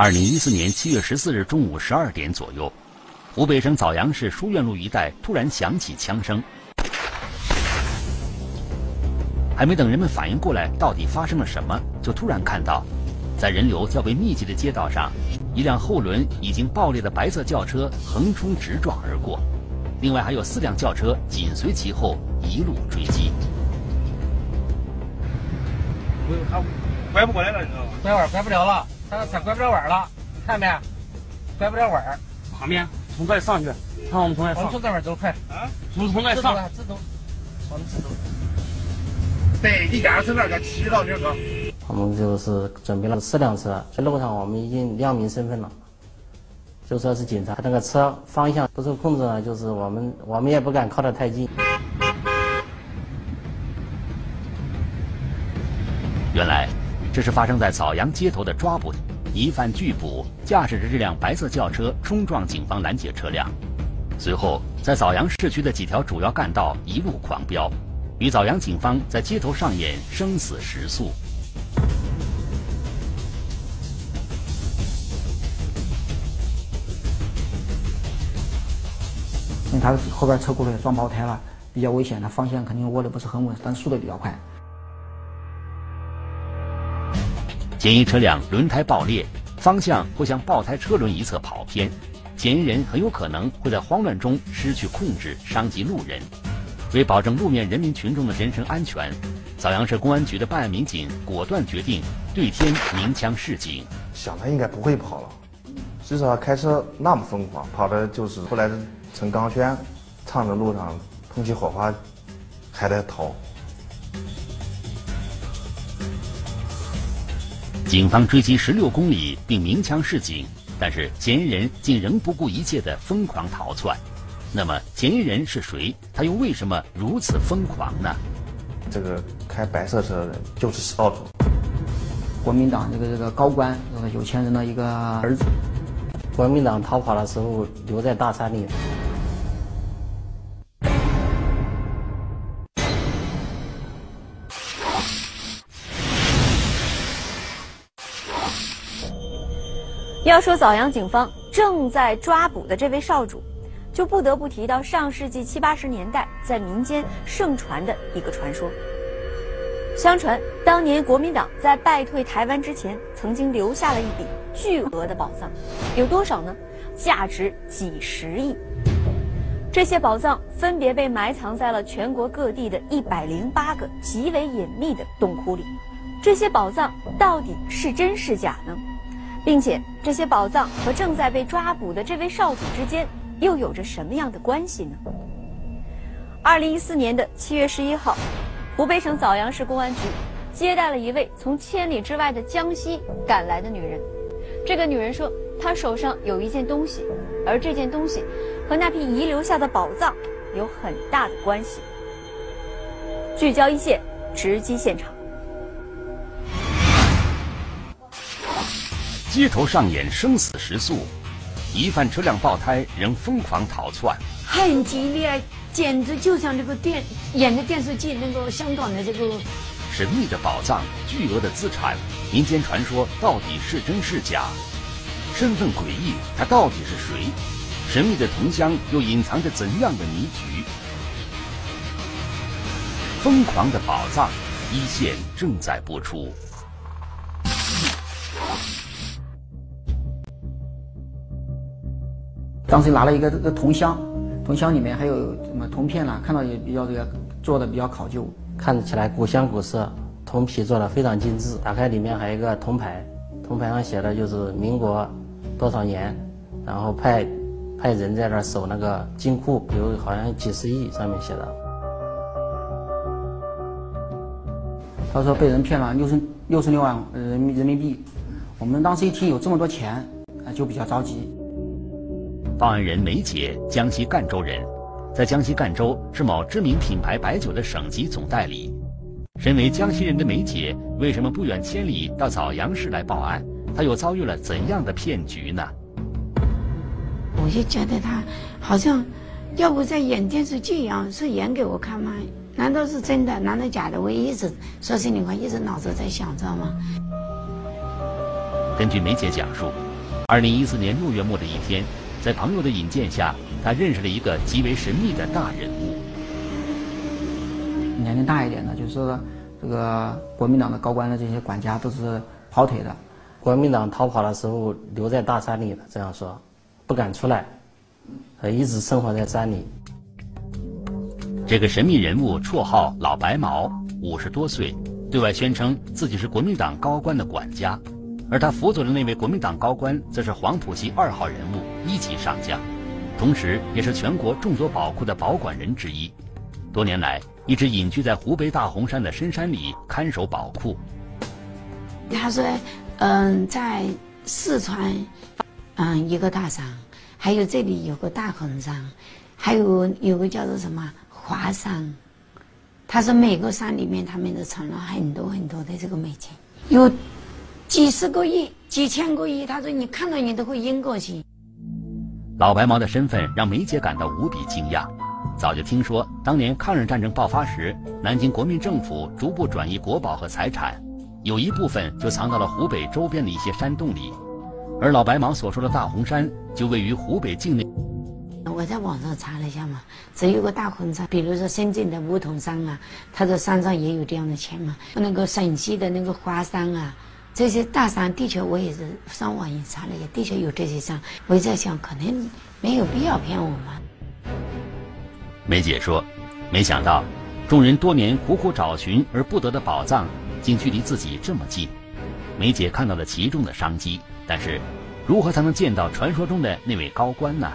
二零一四年七月十四日中午十二点左右，湖北省枣阳市书院路一带突然响起枪声。还没等人们反应过来到底发生了什么，就突然看到，在人流较为密集的街道上，一辆后轮已经爆裂的白色轿车横冲直撞而过，另外还有四辆轿车紧随其后一路追击。他拐不过来了，你知道吗？拐弯拐不了了，他车拐不了弯了，看没？拐不了弯。旁边从这上去，看我们从这上。我们从这边走，快！啊，从从这上。直走，我们直走。对，你压车那个骑到这个。我们就是准备了四辆车，在路上我们已经亮明身份了，就说是警察。那个车方向不受控制呢，就是我们我们也不敢靠得太近。原来，这是发生在枣阳街头的抓捕，疑犯拒捕，驾驶着这辆白色轿车冲撞警方拦截车辆，随后在枣阳市区的几条主要干道一路狂飙。与枣阳警方在街头上演生死时速。因为他后边车过来撞爆胎了，比较危险，他方向肯定握的不是很稳，但速度比较快。嫌疑车辆轮胎爆裂，方向会向爆胎车轮一侧跑偏，嫌疑人很有可能会在慌乱中失去控制，伤及路人。为保证路面人民群众的人身安全，枣阳市公安局的办案民警果断决定对天鸣枪示警。想他应该不会跑了，至少他开车那么疯狂，跑的就是后来陈刚轩，唱着路上碰起火花，还在逃。警方追击十六公里并鸣枪示警，但是嫌疑人竟仍不顾一切的疯狂逃窜。那么嫌疑人是谁？他又为什么如此疯狂呢？这个开白色车的人就是少主，国民党这个这个高官，这个有钱人的一个儿子。国民党逃跑的时候留在大山里。要说枣阳警方正在抓捕的这位少主。就不得不提到上世纪七八十年代在民间盛传的一个传说。相传当年国民党在败退台湾之前，曾经留下了一笔巨额的宝藏，有多少呢？价值几十亿。这些宝藏分别被埋藏在了全国各地的一百零八个极为隐秘的洞窟里。这些宝藏到底是真是假呢？并且这些宝藏和正在被抓捕的这位少主之间。又有着什么样的关系呢？二零一四年的七月十一号，湖北省枣阳市公安局接待了一位从千里之外的江西赶来的女人。这个女人说，她手上有一件东西，而这件东西和那批遗留下的宝藏有很大的关系。聚焦一线，直击现场。街头上演生死时速。疑犯车辆爆胎，仍疯狂逃窜，很激烈，简直就像这个电演的电视剧那个香港的这个神秘的宝藏、巨额的资产，民间传说到底是真是假？身份诡异，他到底是谁？神秘的同乡又隐藏着怎样的谜局？疯狂的宝藏，一线正在播出。当时拿了一个这个铜箱，铜箱里面还有什么铜片啦，看到也比较这个做的比较考究，看起来古香古色，铜皮做的非常精致。打开里面还有一个铜牌，铜牌上写的就是民国多少年，然后派派人在那守那个金库，有好像几十亿上面写的。他说被人骗了六十六十六万人民人民币，我们当时一听有这么多钱，啊就比较着急。报案人梅姐，江西赣州人，在江西赣州是某知名品牌白酒的省级总代理。身为江西人的梅姐，为什么不远千里到枣阳市来报案？她又遭遇了怎样的骗局呢？我就觉得他好像，要不在演电视剧一样，是演给我看吗？难道是真的？难道假的？我一直说心里话，一直脑子在想，知道吗？根据梅姐讲述，二零一四年六月末的一天，在朋友的引荐下，他认识了一个极为神秘的大人物。年龄大一点的，就是说这个国民党的高官的这些管家都是跑腿的。国民党逃跑的时候留在大山里的，这样说，不敢出来，呃，一直生活在山里。这个神秘人物绰号“老白毛”，五十多岁，对外宣称自己是国民党高官的管家。而他辅佐的那位国民党高官，则是黄埔系二号人物、一级上将，同时也是全国众多宝库的保管人之一。多年来，一直隐居在湖北大洪山的深山里看守宝库。他说：“嗯，在四川，嗯，一个大山，还有这里有个大洪山，还有有个叫做什么华山。他说每个山里面他们都藏了很多很多的这个美金，有。”几十个亿、几千个亿，他说你看到你都会晕过去。老白毛的身份让梅姐感到无比惊讶。早就听说，当年抗日战争爆发时，南京国民政府逐步转移国宝和财产，有一部分就藏到了湖北周边的一些山洞里。而老白毛所说的大红山，就位于湖北境内。我在网上查了一下嘛，只有个大红山，比如说深圳的梧桐山啊，它的山上也有这样的钱嘛。那个陕西的那个华山啊。这些大山的确，我也是上网也查了一下，的确有这些山。我在想，可能没有必要骗我们。梅姐说：“没想到，众人多年苦苦找寻而不得的宝藏，竟距离自己这么近。”梅姐看到了其中的商机，但是，如何才能见到传说中的那位高官呢？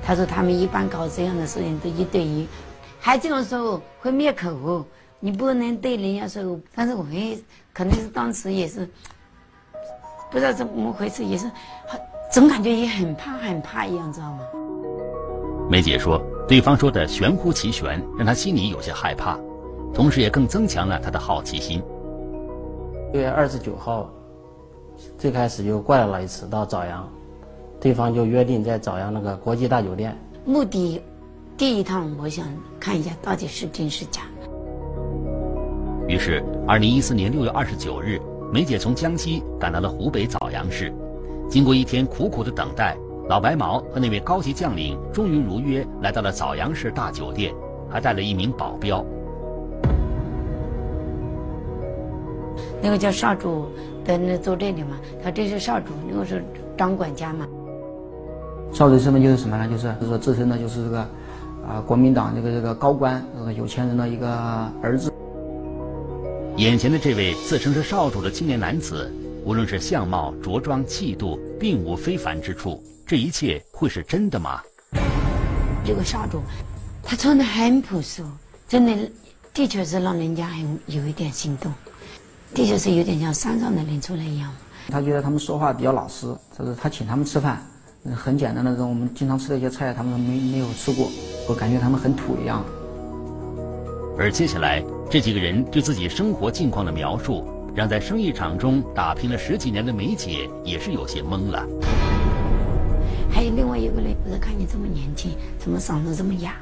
他说：“他们一般搞这样的事情都一对一，还这种时候会灭口。”你不能对人家说，但是我也可能是当时也是不知道怎么回事，也是总感觉也很怕很怕一样，知道吗？梅姐说，对方说的玄乎其玄，让她心里有些害怕，同时也更增强了她的好奇心。六月二十九号，最开始就过来了一次到枣阳，对方就约定在枣阳那个国际大酒店。目的，第一趟我想看一下到底是真是假。于是，二零一四年六月二十九日，梅姐从江西赶到了湖北枣阳市。经过一天苦苦的等待，老白毛和那位高级将领终于如约来到了枣阳市大酒店，还带了一名保镖。那个叫少主在那坐这里嘛，他这是少主，那个是张管家嘛。少主身份就是什么呢？就是就是说自身呢就是这个啊国民党这个这个高官，这个有钱人的一个儿子。眼前的这位自称是少主的青年男子，无论是相貌、着装、气度，并无非凡之处。这一切会是真的吗？这个少主，他穿的很朴素，真的，的确是让人家很有一点心动，的确是有点像山上的人出来一样。他觉得他们说话比较老实，就是他请他们吃饭，很简单的这种我们经常吃的一些菜，他们没没有吃过，我感觉他们很土一样。而接下来。这几个人对自己生活近况的描述，让在生意场中打拼了十几年的梅姐也是有些懵了。还有另外一个人，我说看你这么年轻，怎么嗓子这么哑？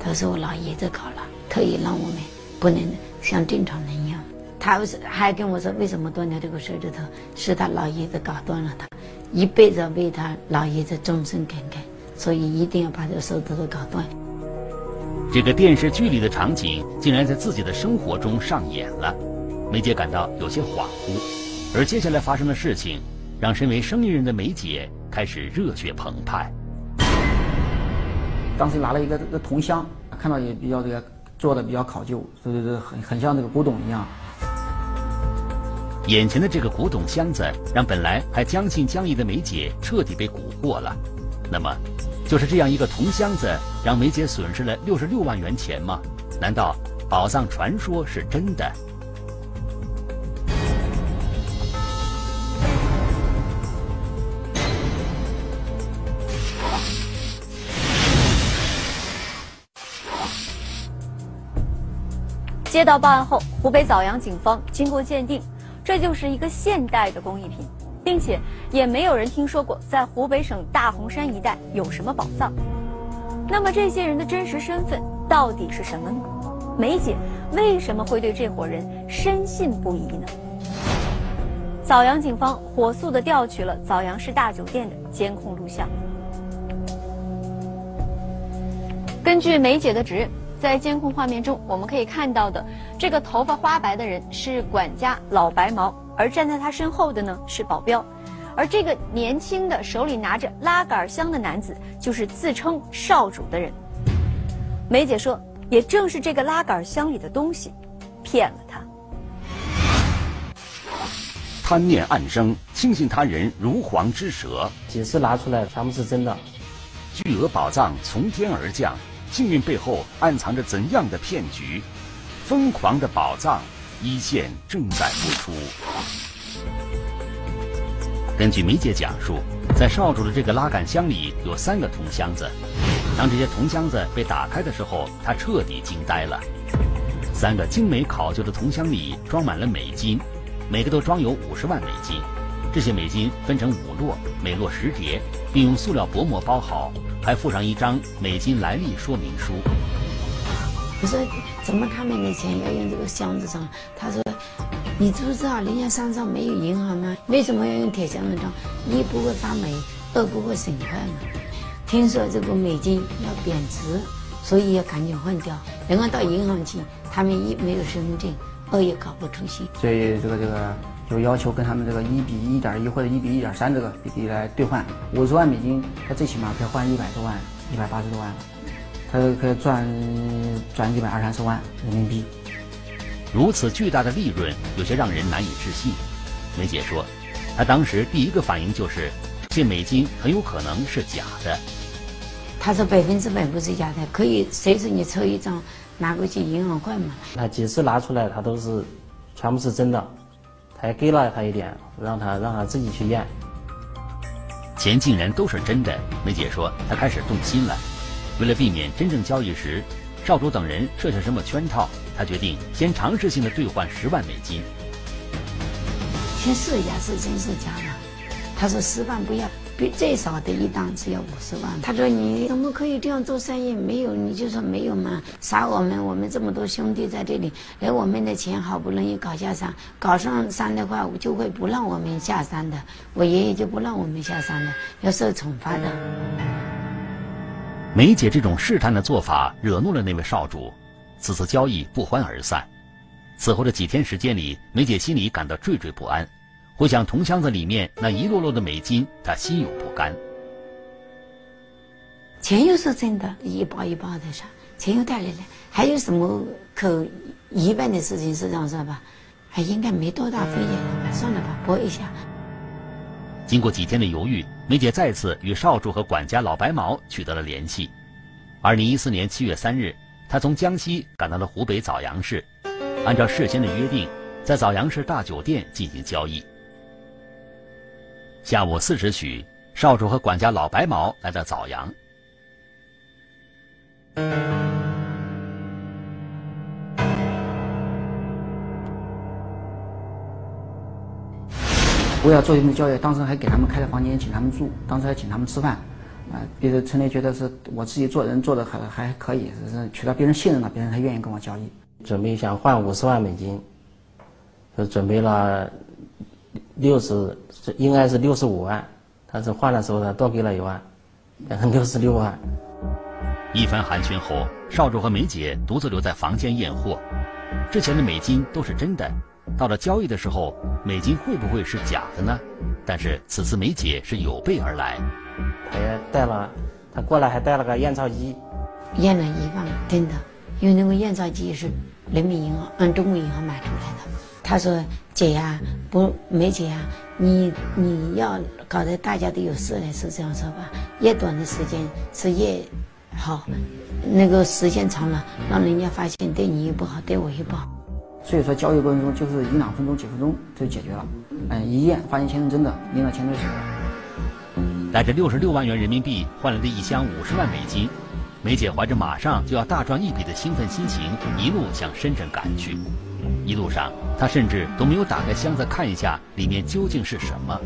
他说我老爷子搞了，特意让我们不能像正常人一样。他还跟我说，为什么断掉这个手指头？是他老爷子搞断了，他一辈子为他老爷子终身耿耿，所以一定要把这个手指头搞断。这个电视剧里的场景竟然在自己的生活中上演了，梅姐感到有些恍惚。而接下来发生的事情，让身为生意人的梅姐开始热血澎湃。当时拿了一个这个铜箱，看到也比较这个做的比较考究，所以是很很像这个古董一样。眼前的这个古董箱子，让本来还将信将疑的梅姐彻底被蛊惑了。那么？就是这样一个铜箱子，让梅姐损失了六十六万元钱吗？难道宝藏传说是真的？接到报案后，湖北枣阳警方经过鉴定，这就是一个现代的工艺品。并且也没有人听说过在湖北省大洪山一带有什么宝藏。那么这些人的真实身份到底是什么呢？梅姐为什么会对这伙人深信不疑呢？枣阳警方火速地调取了枣阳市大酒店的监控录像。根据梅姐的指认，在监控画面中，我们可以看到的这个头发花白的人是管家老白毛，而站在他身后的呢是保镖，而这个年轻的手里拿着拉杆箱的男子就是自称少主的人。梅姐说，也正是这个拉杆箱里的东西，骗了她。贪念暗生，轻信他人如簧之舌。几次拿出来全部是真的，巨额宝藏从天而降，幸运背后暗藏着怎样的骗局？疯狂的宝藏一线正在播出。根据梅姐讲述，在少主的这个拉杆箱里有三个铜箱子，当这些铜箱子被打开的时候，他彻底惊呆了。三个精美考究的铜箱里装满了美金。每个都装有五十万美金，这些美金分成五摞，每摞十叠，并用塑料薄膜包好，还附上一张美金来历说明书。怎么他们的钱要用这个箱子装？他说你知不知道人家山上没有银行吗？为什么要用铁箱子装？一不会发霉，二不会损坏嘛。听说这个美金要贬值，所以要赶紧换掉。然后到银行去，他们一没有身份证。二也搞不出去，所以这个这个就要求跟他们这个一比一点一或者一比一点三这个比例来兑换。五十万美金，他最起码可以换一百多万，一百八十多万，可以赚赚一百二三十万人民币。如此巨大的利润，有些让人难以置信。梅姐说，她当时第一个反应就是，这美金很有可能是假的。他说百分之百不是假的，可以随时你抽一张。拿过去银行换嘛？他几次拿出来，他都是全部是真的。他也给了他一点，让他让他自己去验。钱竟然都是真的，梅姐说她开始动心了。为了避免真正交易时少主等人设下什么圈套，他决定先尝试性的兑换十万美金。先试一下是真是假的。他说十万不要。最少的一档只要五十万。他说：“你怎么可以这样做生意？没有你就说没有嘛，杀我们！我们这么多兄弟在这里，来我们的钱好不容易搞下山，搞上山的话就会不让我们下山的。我爷爷就不让我们下山的，要受惩罚的。”梅姐这种试探的做法惹怒了那位少主，此次交易不欢而散。此后的几天时间里，梅姐心里感到惴惴不安。回想铜箱子里面那一摞摞的美金，她心有不甘。钱又是真的，一包一包的啥，钱又带来了，还有什么可疑问的事情是这样说吧？还应该没多大风险的吧？算了吧，搏一下。经过几天的犹豫，梅姐再次与少主和管家老白毛取得了联系。二零一四年七月三日，他从江西赶到了湖北枣阳市，按照事先的约定，在枣阳市大酒店进行交易。下午四时许，少主和管家老白毛来到枣阳。我要做一份交易，当时还给他们开了房间，请他们住，当时还请他们吃饭，啊，别人陈雷觉得是我自己做人做的还还可以，是取得别人信任了，别人才愿意跟我交易。准备想换五十万美金，就准备了。六十，应该是六十五万，但是换的时候呢多给了一万，变成六十六万。一番寒暄后，少主和梅姐独自留在房间验货。之前的美金都是真的，到了交易的时候，美金会不会是假的呢？但是此次梅姐是有备而来，她也带了，她过来还带了个验钞机，验了一万，真的，因为那个验钞机是人民银行，嗯，中国银行买出来的。她说：“姐呀，不，梅姐呀，你你要搞得大家都有事了，是这样说吧？越短的时间是越好，那个时间长了，让人家发现对你也不好，对我也不好。所以说交易过程中就是一两分钟、几分钟就解决了。嗯，一验发现钱是真的，领了钱就走了。带着六十六万元人民币换来的一箱五十万美金，梅姐怀着马上就要大赚一笔的兴奋心情，一路向深圳赶去。一路上。”她甚至都没有打开箱子看一下里面究竟是什么。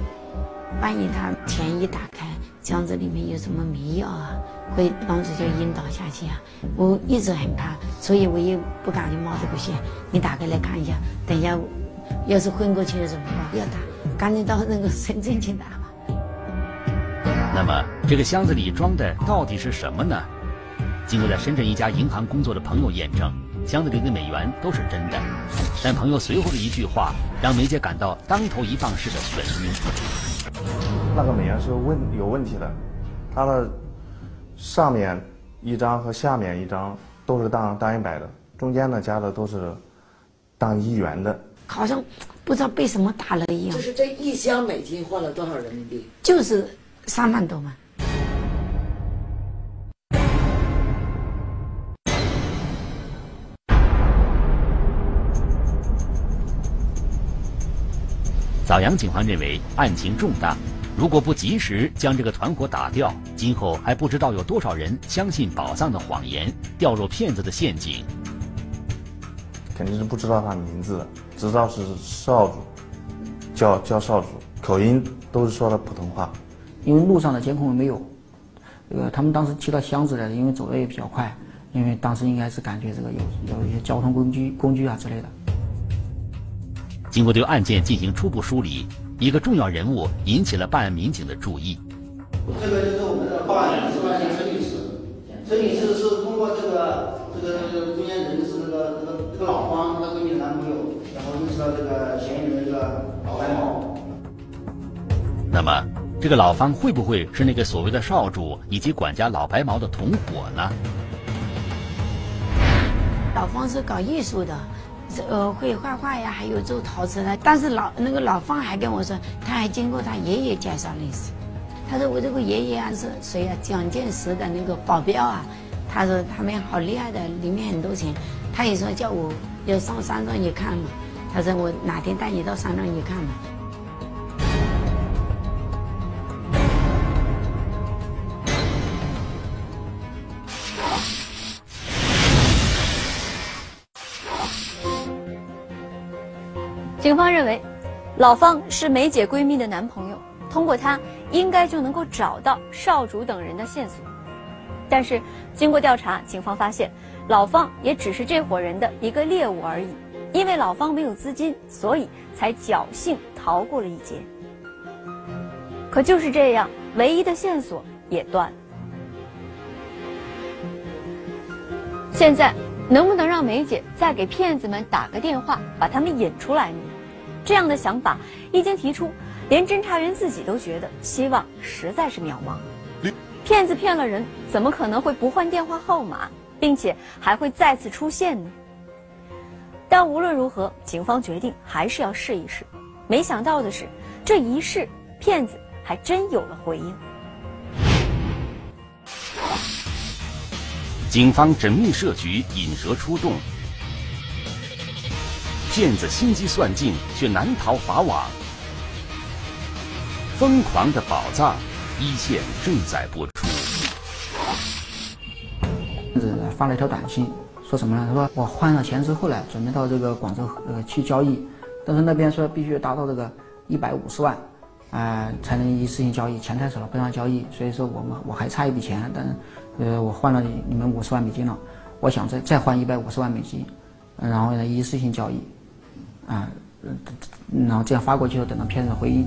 万一他钱一打开，箱子里面有什么迷药啊，会当时就晕倒下去啊！我一直很怕，所以我也不敢去冒这个险。你打开来看一下，等一下要是昏过去了怎么办？要打，赶紧到那个深圳去打吧。那么这个箱子里装的到底是什么呢？经过在深圳一家银行工作的朋友验证，箱子里的美元都是真的。但朋友随后的一句话，让梅姐感到当头一棒似的眩晕。那个美元是问有问题的，它的上面一张和下面一张都是当当一百的，中间呢加的都是当一元的。好像不知道被什么打了一样就。是这一箱美金换了多少人民币？就是三万多嘛。枣阳警方认为案情重大，如果不及时将这个团伙打掉，今后还不知道有多少人相信宝藏的谎言，掉入骗子的陷阱。肯定是不知道他名字的，知道是少主，叫叫少主，口音都是说的普通话。因为路上的监控没有，这个他们当时提到箱子的，因为走的也比较快，因为当时应该是感觉这个有有一些交通工具工具啊之类的。经过对案件进行初步梳理，一个重要人物引起了办案民警的注意。这个就是我们的报案人，是吧？陈女士，陈女士是通过这个这个这个中间人是这个这个这个老方，她闺蜜的男朋友，然后认识了这个嫌疑人这个老白毛。那么，这个老方会不会是那个所谓的少主以及管家老白毛的同伙呢？老方是搞艺术的，这呃会画画呀，还有做陶瓷的。但是老那个老方还跟我说，他还经过他爷爷介绍认识。他说我这个爷爷啊是谁啊？蒋介石的那个保镖啊。他说他们好厉害的，里面很多钱。他也说叫我要上山庄去看嘛。他说我哪天带你到山庄去看嘛。警方认为，老方是梅姐闺蜜的男朋友，通过他应该就能够找到少主等人的线索。但是经过调查，警方发现老方也只是这伙人的一个猎物而已。因为老方没有资金，所以才侥幸逃过了一劫。可就是这样，唯一的线索也断了。现在能不能让梅姐再给骗子们打个电话，把他们引出来呢？这样的想法一经提出，连侦查员自己都觉得希望实在是渺茫。骗子骗了人，怎么可能会不换电话号码，并且还会再次出现呢？但无论如何，警方决定还是要试一试。没想到的是，这一试，骗子还真有了回应。警方缜密设局，引蛇出洞，骗子心机算尽，却难逃法网。疯狂的宝藏，一线正在播出。是发了一条短信，说什么呢？他说我换了钱之后呢，准备到这个广州呃去交易，但是那边说必须达到这个一百五十万，啊、才能一次性交易，钱太少了不让交易，所以说我们我还差一笔钱，但是呃我换了你们五十万美金了，我想再再换一百五十万美金，然后呢一次性交易，啊、呃然后这样发过去后，等到骗子回应。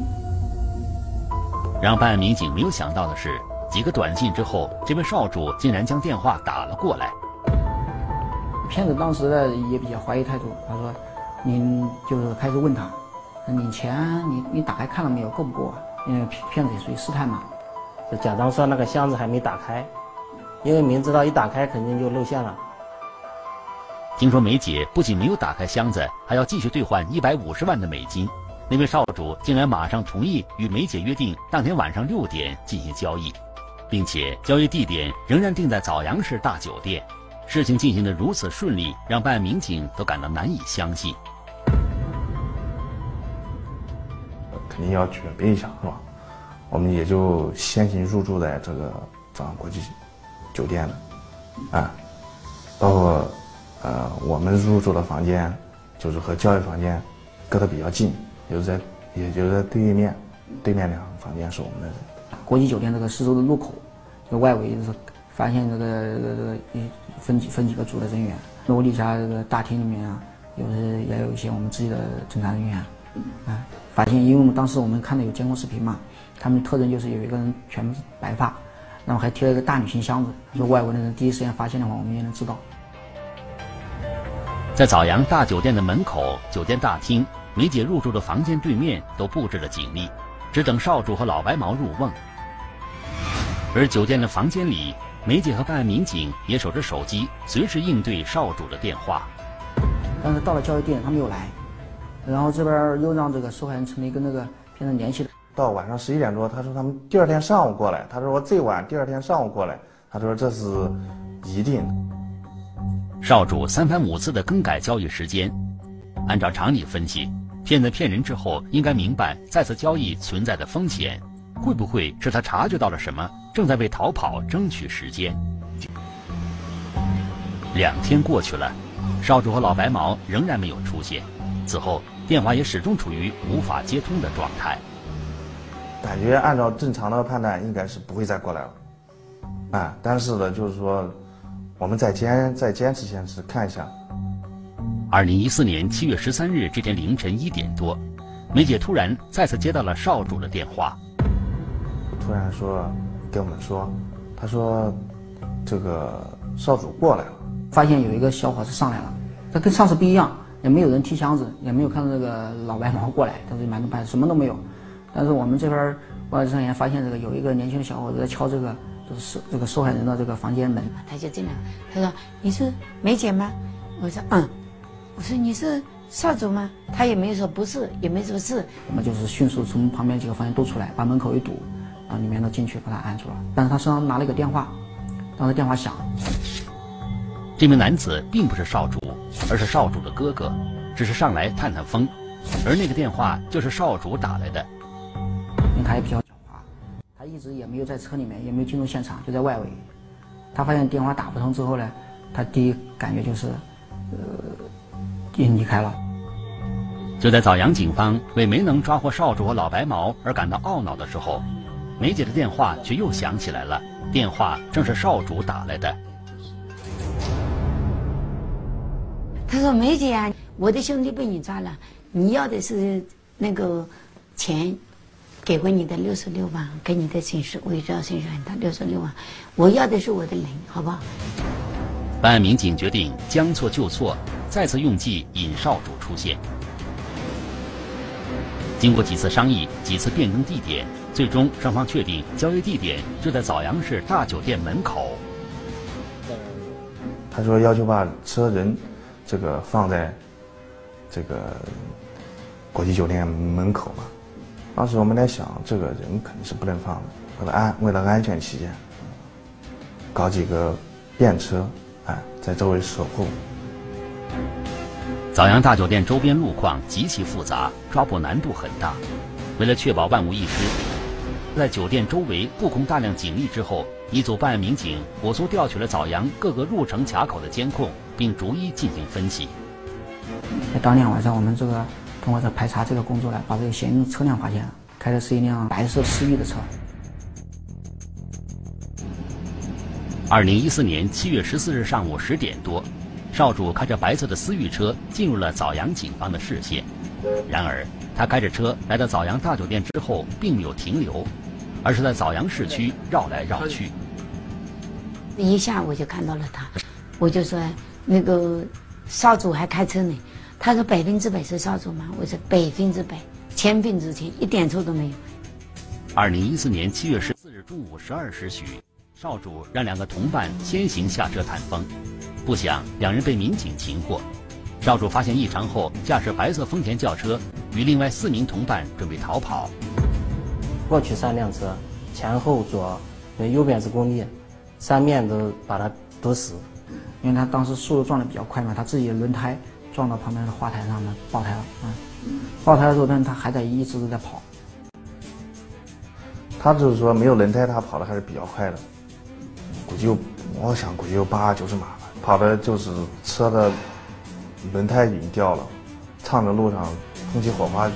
让办案民警没有想到的是，几个短信之后，这位少主竟然将电话打了过来。骗子当时呢也比较怀疑态度，他说：“您就是开始问他，你钱你你打开看了没有，够不够啊？因为骗骗子也属于试探嘛。就假装说那个箱子还没打开，因为明知道一打开肯定就露馅了。听说梅姐不仅没有打开箱子，还要继续兑换一百五十万的美金。那位少主竟然马上同意与梅姐约定当天晚上六点进行交易，并且交易地点仍然定在枣阳市大酒店。事情进行的如此顺利，让办案民警都感到难以相信。肯定要准备一下，是吧？我们也就先行入住在这个枣阳国际酒店了，啊，包括呃我们入住的房间，就是和交易房间隔得比较近，也就在也就在对面，对面两个房间是我们的。国际酒店这个四周的入口，这外围就是发现这个这个分几分几个组的人员，楼底下这个大厅里面啊，有时也有一些我们自己的侦查人员，啊，发现，因为我们当时我们看到有监控视频嘛，他们特征就是有一个人全部是白发，然后还贴了一个大旅行箱子。说外国的人第一时间发现的话，我们也能知道。在枣阳大酒店的门口、酒店大厅、梅姐入住的房间对面都布置了警力，只等少主和老白毛入瓮。而酒店的房间里，梅姐和办案民警也守着手机，随时应对少主的电话。但是到了交易地点，他没有来，然后这边又让这个受害人陈梅跟那个骗子联系。到晚上十一点多，他说他们第二天上午过来。他说我最晚第二天上午过来。他说这是一定。少主三番五次的更改交易时间，按照常理分析，骗子骗人之后应该明白再次交易存在的风险，会不会是他察觉到了什么，正在为逃跑争取时间？两天过去了，少主和老白毛仍然没有出现，此后电话也始终处于无法接通的状态。感觉按照正常的判断，应该是不会再过来了，啊，但是呢，就是说。我们再坚再坚持坚持看一下。二零一四年七月十三日这天凌晨一点多，梅姐突然再次接到了少主的电话，突然说跟我们说，他说这个少主过来了，发现有一个小伙子上来了，他跟上次不一样，也没有人提箱子，也没有看到这个老白毛过来，他说满头白什么都没有，但是我们这边外上也发现这个有一个年轻的小伙子在敲这个。就是这个受害人的这个房间门，他就进来，他说：“你是梅姐吗？”我说：“嗯。”我说：“你是少主吗？”他也没有说不是，也没说是。我们就是迅速从旁边几个房间都出来，把门口一堵，然后里面的进去把他按住了。但是他身上拿了一个电话，当时电话响。这名男子并不是少主，而是少主的哥哥，只是上来探探风，而那个电话就是少主打来的。因为他也比较。他一直也没有在车里面，也没有进入现场，就在外围。他发现电话打不通之后呢，他第一感觉就是，呃，已经离开了。就在枣阳警方为没能抓获少主和老白毛而感到懊恼的时候，梅姐的电话却又响起来了。电话正是少主打来的。他说：“梅姐啊，我的兄弟被你抓了，你要的是那个钱。”给过你的六十六万，给你的损失伪造损失很大，六十六万，我要的是我的人，好不好？办案民警决定将错就错，再次用计引少主出现。经过几次商议，几次变更地点，最终双方确定交易地点就在枣阳市大酒店门口。他说要求把车人这个放在这个国际酒店门口嘛。当时我们在想，这个人肯定是不能放的，为了安为了安全起见，搞几个便车，哎，在周围守护。枣阳大酒店周边路况极其复杂，抓捕难度很大。为了确保万无一失，在酒店周围布控大量警力之后，一组办案民警火速调取了枣阳各个入城卡口的监控，并逐一进行分析。在当天晚上，我们这个。通过这排查这个工作呢，把这个嫌疑人车辆发现了，开的是一辆白色思域的车。二零一四年七月十四日上午十点多，少主开着白色的思域车进入了枣阳警方的视线。然而，他开着车来到枣阳大酒店之后，并没有停留，而是在枣阳市区绕来绕去。一下我就看到了他，我就说那个少主还开车呢。他说百分之百是少主吗？我说百分之百，千分之千，一点错都没有。二零一四年七月十四日中午十二时许，少主让两个同伴先行下车探风，不想两人被民警擒获。少主发现异常后，驾驶白色丰田轿车与另外四名同伴准备逃跑。过去三辆车，前后左，右边是工地，三面都把他堵死，因为他当时速度撞的比较快嘛，他自己的轮胎。撞到旁边的花台上面爆胎了，嗯，爆胎的时候，但是他还在一直都在跑。他就是说没有轮胎，他跑的还是比较快的，估计有，我想估计有八九十码吧。跑的就是车的轮胎已经掉了，唱着路上喷起火花，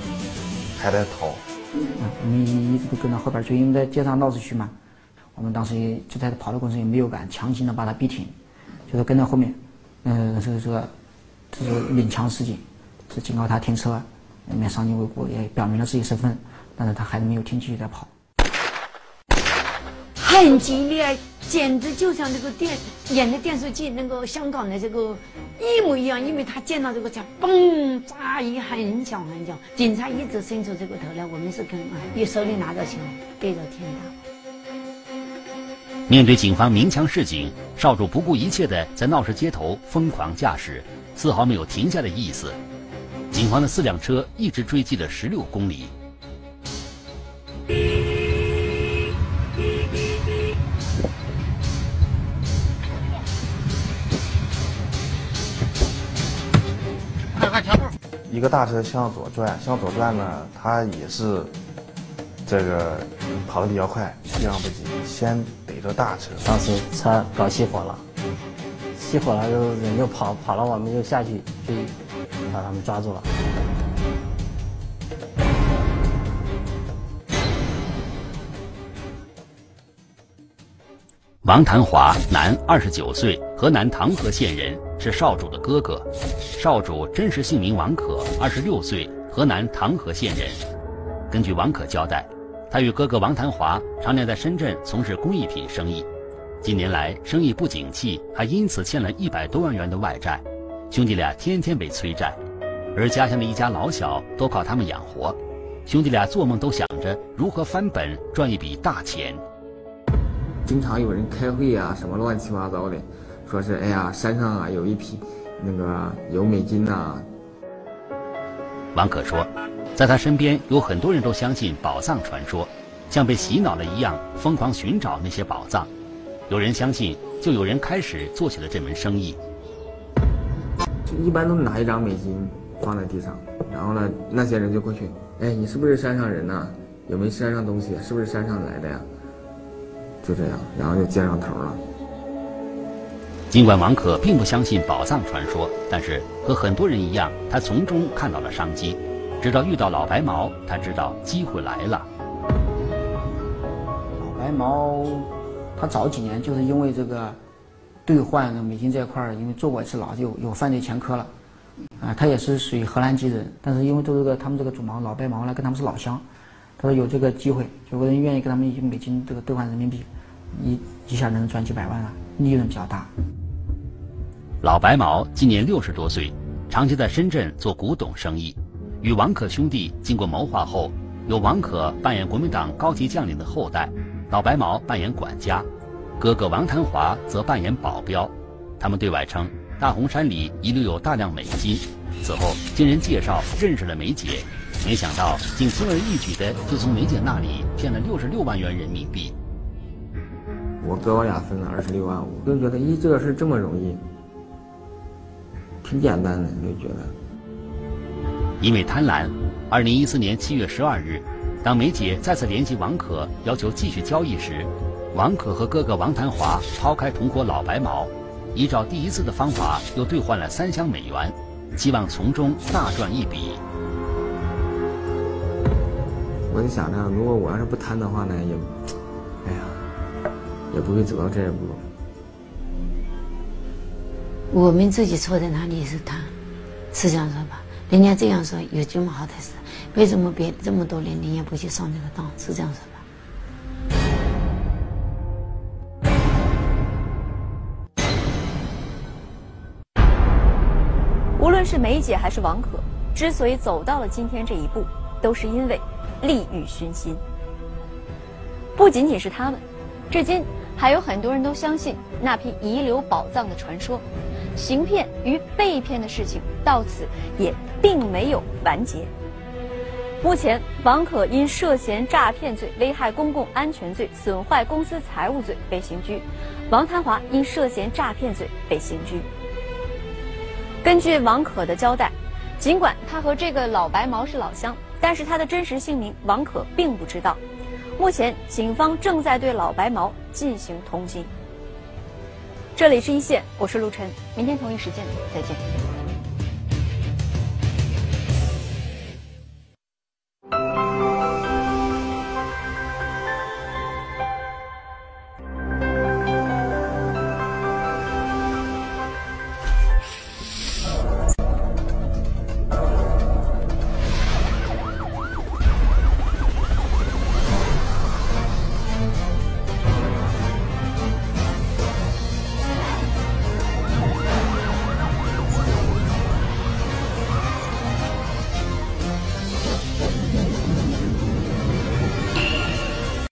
还在逃。嗯，我们一一直都跟到后边追，因为在街上闹市区嘛。我们当时也就在跑的过程中也没有敢强行的把他逼停，就是跟在后面，嗯，这个这个。这是领强示警，是警告他停车，面伤筋未果，也表明了自己身份，但是他还是没有停，继续在跑。很激烈，简直就像这个电演的电视剧那个香港的这个一模一样，因为他见到这个枪，嘣，炸一很响很响，警察一直伸出这个头来，我们是跟啊，一手里拿着枪对着天打。面对警方鸣枪示警，少主不顾一切的在闹市街头疯狂驾驶，丝毫没有停下的意思。警方的四辆车一直追击了十六公里。一个大车向左转，向左转呢，它也是这个跑得比较快，避让不及，先逮着大车。当时车搞熄火了，熄火了就人就跑，跑了我们就下去就把他们抓住了。王谭华，男，二十九岁，河南唐河县人，是少主的哥哥。少主真实姓名王可，二十六岁，河南唐河县人。根据王可交代，他与哥哥王谭华常年在深圳从事工艺品生意。近年来生意不景气，还因此欠了一百多万元的外债。兄弟俩天天被催债，而家乡的一家老小都靠他们养活。兄弟俩做梦都想着如何翻本赚一笔大钱。经常有人开会啊，什么乱七八糟的，说是哎呀，山上啊有一批那个有美金呐。王可说，在他身边有很多人都相信宝藏传说，像被洗脑了一样疯狂寻找那些宝藏。有人相信，就有人开始做起了这门生意。一般都拿一张美金放在地上，然后呢，那些人就过去，哎，你是不是山上人呐？有没有山上东西？是不是山上来的呀？就这样，然后就接上头了。尽管王可并不相信宝藏传说，但是和很多人一样，他从中看到了商机。直到遇到老白毛，他知道机会来了。老白毛，他早几年就是因为这个兑换美金这一块儿，因为坐过一次牢，有有犯罪前科了。啊，他也是属于荷兰籍人，但是因为都这个他们这个主毛老白毛呢，跟他们是老乡，他说有这个机会，有个人愿意跟他们以美金这个兑换人民币。一一下能赚几百万啊，利润比较大。老白毛今年六十多岁，长期在深圳做古董生意。与王可兄弟经过谋划后，由王可扮演国民党高级将领的后代，老白毛扮演管家，哥哥王谭华则扮演保镖。他们对外称大红山里遗留有大量美金。此后经人介绍认识了梅姐，没想到竟轻而易举的就从梅姐那里骗了六十六万元人民币。我哥我俩分了二十六万五，就觉得咦，这个事这么容易，挺简单的，就觉得。因为贪婪，二零一四年七月十二日，当梅姐再次联系王可，要求继续交易时，王可和哥哥王谭华抛开同伙老白毛，依照第一次的方法又兑换了三箱美元，希望从中大赚一笔。我就想着，如果我要是不贪的话呢，也，哎呀。也不会走到这一步。我们自己错在哪里是贪，是这样说吧？人家这样说有这么好的事，为什么别这么多年你也不去上这个当？是这样子吧？无论是梅姐还是王可，之所以走到了今天这一步，都是因为利欲熏心。不仅仅是他们，至今。还有很多人都相信那批遗留宝藏的传说，行骗与被骗的事情到此也并没有完结。目前，王可因涉嫌诈骗罪、危害公共安全罪、损坏公司财物罪被刑拘；王谭华因涉嫌诈骗罪被刑拘。根据王可的交代，尽管他和这个老白毛是老乡，但是他的真实姓名王可并不知道。目前，警方正在对老白毛进行通缉。这里是一线，我是陆晨，明天同一时间再见。